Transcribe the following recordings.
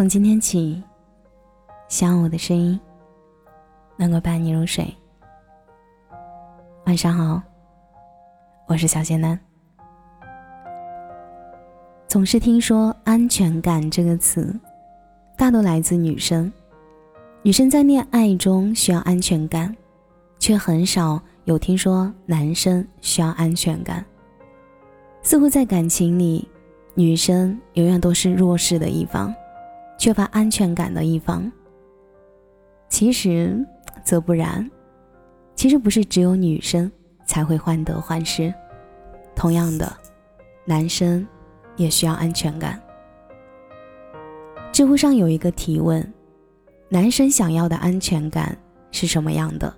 从今天起，希望我的声音能够伴你入睡。晚上好，我是小仙男。总是听说“安全感”这个词，大多来自女生。女生在恋爱中需要安全感，却很少有听说男生需要安全感。似乎在感情里，女生永远都是弱势的一方，缺乏安全感的一方。其实则不然，其实不是只有女生才会患得患失，同样的，男生也需要安全感。知乎上有一个提问：男生想要的安全感是什么样的？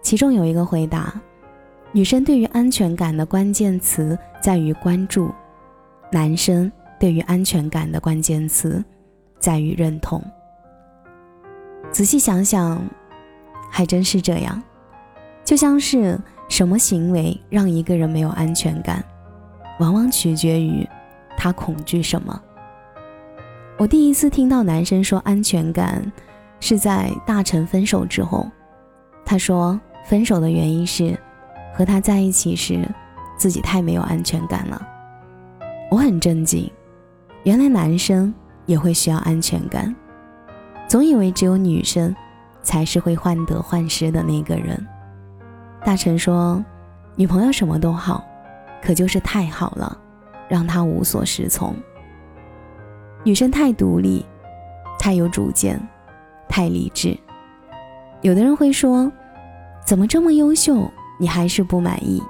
其中有一个回答。女生对于安全感的关键词在于关注，男生对于安全感的关键词在于认同。仔细想想，还真是这样。就像是什么行为让一个人没有安全感，往往取决于他恐惧什么。我第一次听到男生说安全感，是在大成分手之后。他说分手的原因是。和他在一起时，自己太没有安全感了。我很震惊，原来男生也会需要安全感。总以为只有女生才是会患得患失的那个人。大成说，女朋友什么都好，可就是太好了，让他无所适从。女生太独立，太有主见，太理智。有的人会说，怎么这么优秀？你还是不满意，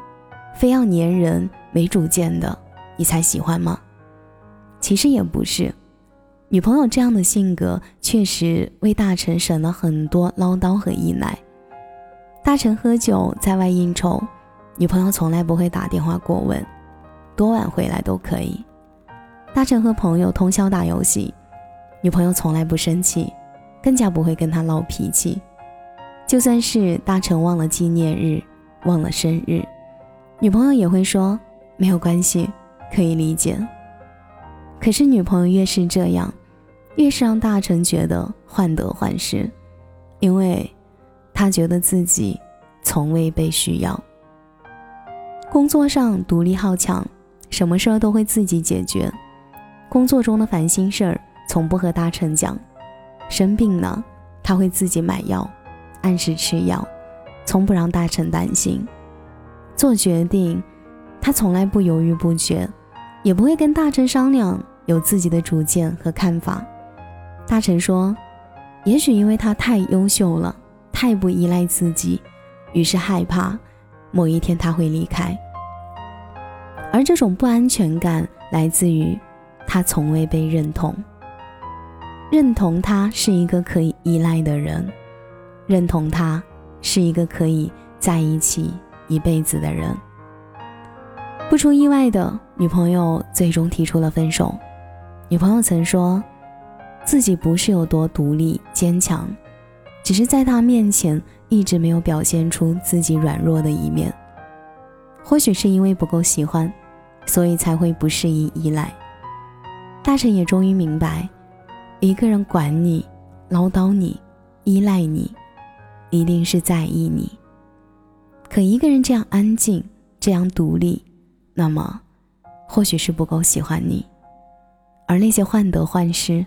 非要粘人、没主见的，你才喜欢吗？其实也不是，女朋友这样的性格确实为大成省了很多唠叨和依赖。大成喝酒在外应酬，女朋友从来不会打电话过问，多晚回来都可以。大成和朋友通宵打游戏，女朋友从来不生气，更加不会跟他闹脾气。就算是大成忘了纪念日。忘了生日，女朋友也会说没有关系，可以理解。可是女朋友越是这样，越是让大臣觉得患得患失，因为他觉得自己从未被需要。工作上独立好强，什么事儿都会自己解决，工作中的烦心事儿从不和大臣讲。生病了，他会自己买药，按时吃药。从不让大臣担心，做决定，他从来不犹豫不决，也不会跟大臣商量，有自己的主见和看法。大臣说：“也许因为他太优秀了，太不依赖自己，于是害怕某一天他会离开。而这种不安全感来自于他从未被认同，认同他是一个可以依赖的人，认同他。”是一个可以在一起一辈子的人。不出意外的，女朋友最终提出了分手。女朋友曾说，自己不是有多独立坚强，只是在他面前一直没有表现出自己软弱的一面。或许是因为不够喜欢，所以才会不适宜依赖。大臣也终于明白，一个人管你、唠叨你、依赖你。一定是在意你。可一个人这样安静，这样独立，那么，或许是不够喜欢你。而那些患得患失，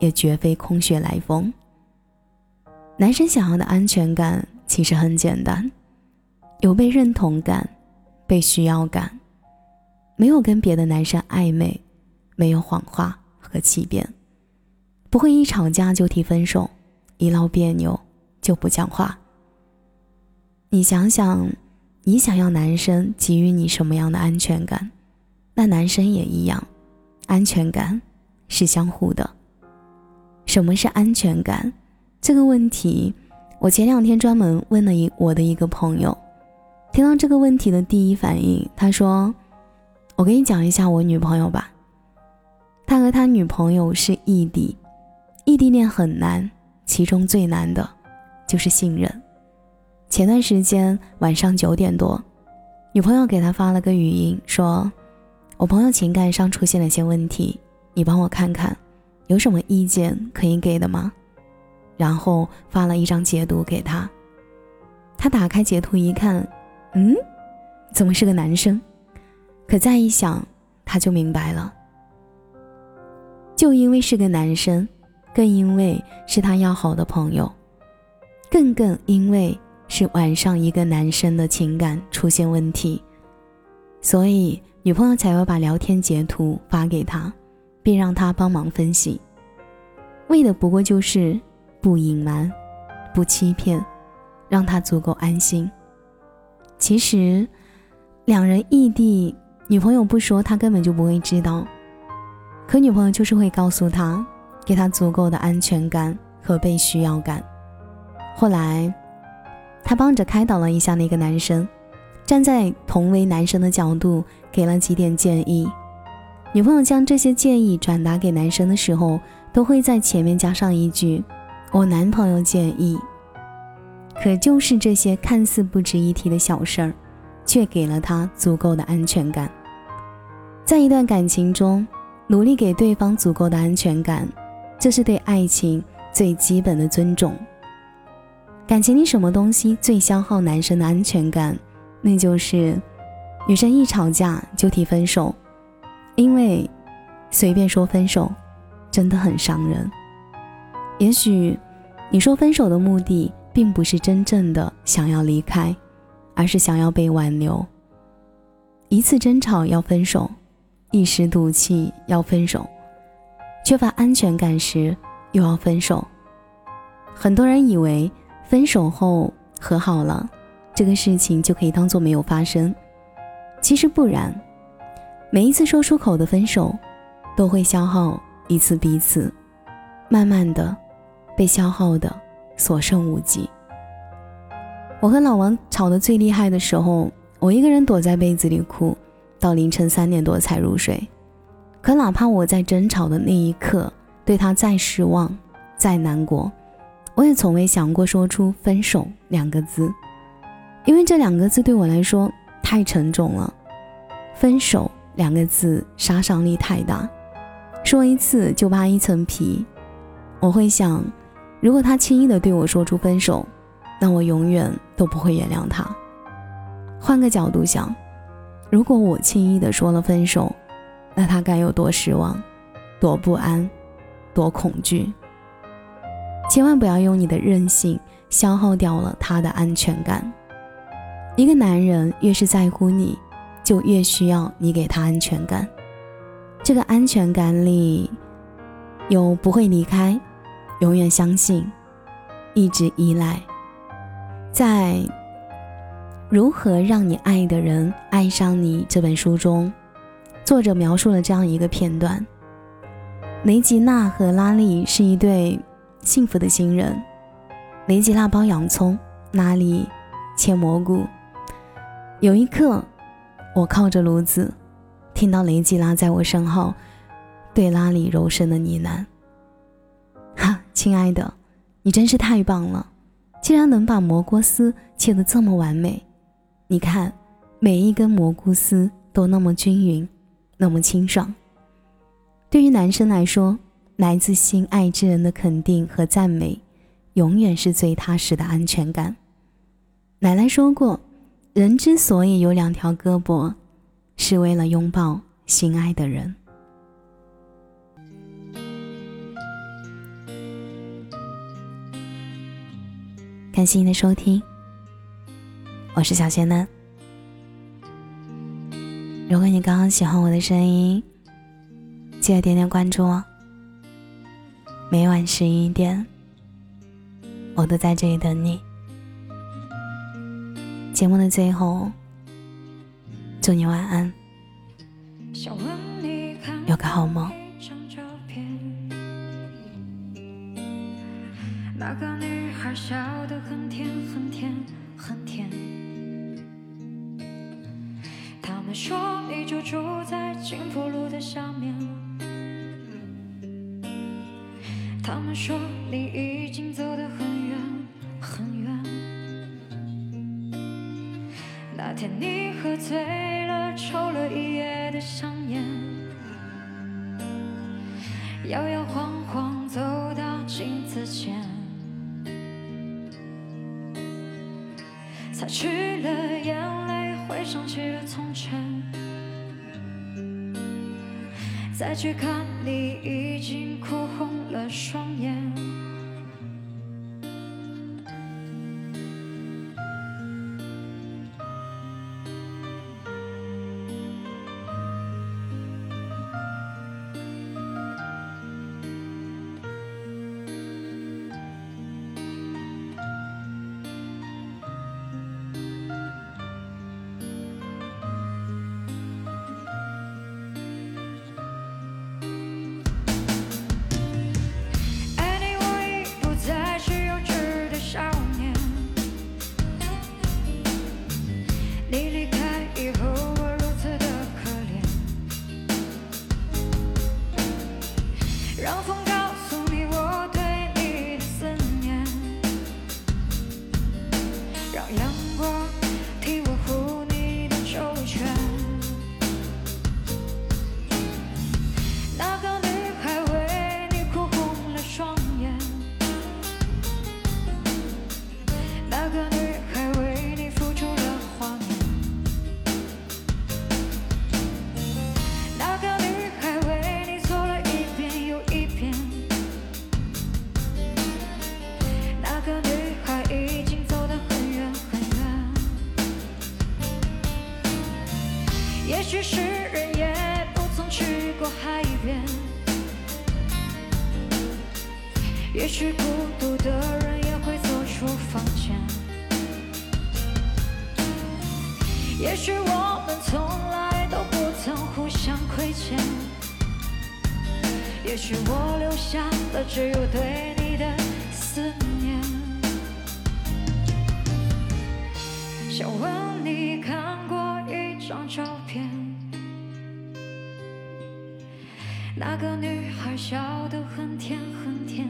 也绝非空穴来风。男生想要的安全感其实很简单：有被认同感，被需要感，没有跟别的男生暧昧，没有谎话和欺骗，不会一吵架就提分手，一闹别扭。就不讲话。你想想，你想要男生给予你什么样的安全感？那男生也一样，安全感是相互的。什么是安全感？这个问题，我前两天专门问了一我的一个朋友。听到这个问题的第一反应，他说：“我给你讲一下我女朋友吧。他和他女朋友是异地，异地恋很难，其中最难的。”就是信任。前段时间晚上九点多，女朋友给他发了个语音，说：“我朋友情感上出现了些问题，你帮我看看，有什么意见可以给的吗？然后发了一张截图给他。他打开截图一看，嗯，怎么是个男生？可再一想，他就明白了。就因为是个男生，更因为是他要好的朋友，更更因为是晚上一个男生的情感出现问题，所以女朋友才会把聊天截图发给他，并让他帮忙分析，为的不过就是不隐瞒，不欺骗。让他足够安心。其实，两人异地，女朋友不说，他根本就不会知道。可女朋友就是会告诉他，给他足够的安全感和被需要感。后来，他帮着开导了一下那个男生，站在同为男生的角度，给了几点建议。女朋友将这些建议转达给男生的时候，都会在前面加上一句：“我男朋友建议。”可就是这些看似不值一提的小事儿，却给了他足够的安全感。在一段感情中，努力给对方足够的安全感，这是对爱情最基本的尊重。感情里什么东西最消耗男生的安全感？那就是女生一吵架就提分手，因为随便说分手真的很伤人。也许你说分手的目的。并不是真正的想要离开，而是想要被挽留。一次争吵要分手，一时赌气要分手，缺乏安全感时又要分手。很多人以为分手后和好了，这个事情就可以当做没有发生。其实不然，每一次说出口的分手，都会消耗一次彼此，慢慢的被消耗的。所剩无几。我和老王吵得最厉害的时候，我一个人躲在被子里哭，到凌晨三点多才入睡。可哪怕我在争吵的那一刻对他再失望、再难过，我也从未想过说出“分手”两个字，因为这两个字对我来说太沉重了。分手两个字杀伤力太大，说一次就扒一层皮。我会想。如果他轻易的对我说出分手，那我永远都不会原谅他。换个角度想，如果我轻易的说了分手，那他该有多失望、多不安、多恐惧？千万不要用你的任性消耗掉了他的安全感。一个男人越是在乎你，就越需要你给他安全感。这个安全感里有不会离开。永远相信，一直依赖。在《如何让你爱的人爱上你》这本书中，作者描述了这样一个片段：雷吉娜和拉力是一对幸福的新人。雷吉娜剥洋葱，拉力切蘑菇。有一刻，我靠着炉子，听到雷吉拉在我身后对拉里柔声的呢喃。哈亲爱的，你真是太棒了！竟然能把蘑菇丝切得这么完美。你看，每一根蘑菇丝都那么均匀，那么清爽。对于男生来说，来自心爱之人的肯定和赞美，永远是最踏实的安全感。奶奶说过，人之所以有两条胳膊，是为了拥抱心爱的人。感谢你的收听，我是小仙男。如果你刚刚喜欢我的声音，记得点点关注哦。每晚十一点，我都在这里等你。节目的最后，祝你晚安，有个好梦。那个女孩笑得很甜很甜很甜。他们说你就住在路的下面。他们说你已经走得很远那天你喝醉了，抽了一夜的香烟。摇摇晃晃走到镜子前，擦去了眼泪，回想起了从前，再去看你，已经哭红了双眼。也许我们从来都不曾互相亏欠，也许我留下的只有对你的思念。想问你看过一？张照片，那个女孩笑得很甜很甜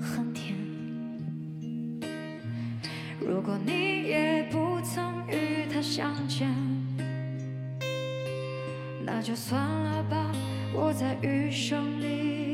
很甜。如果你也不曾与她相见，那就算了吧，我在余生里。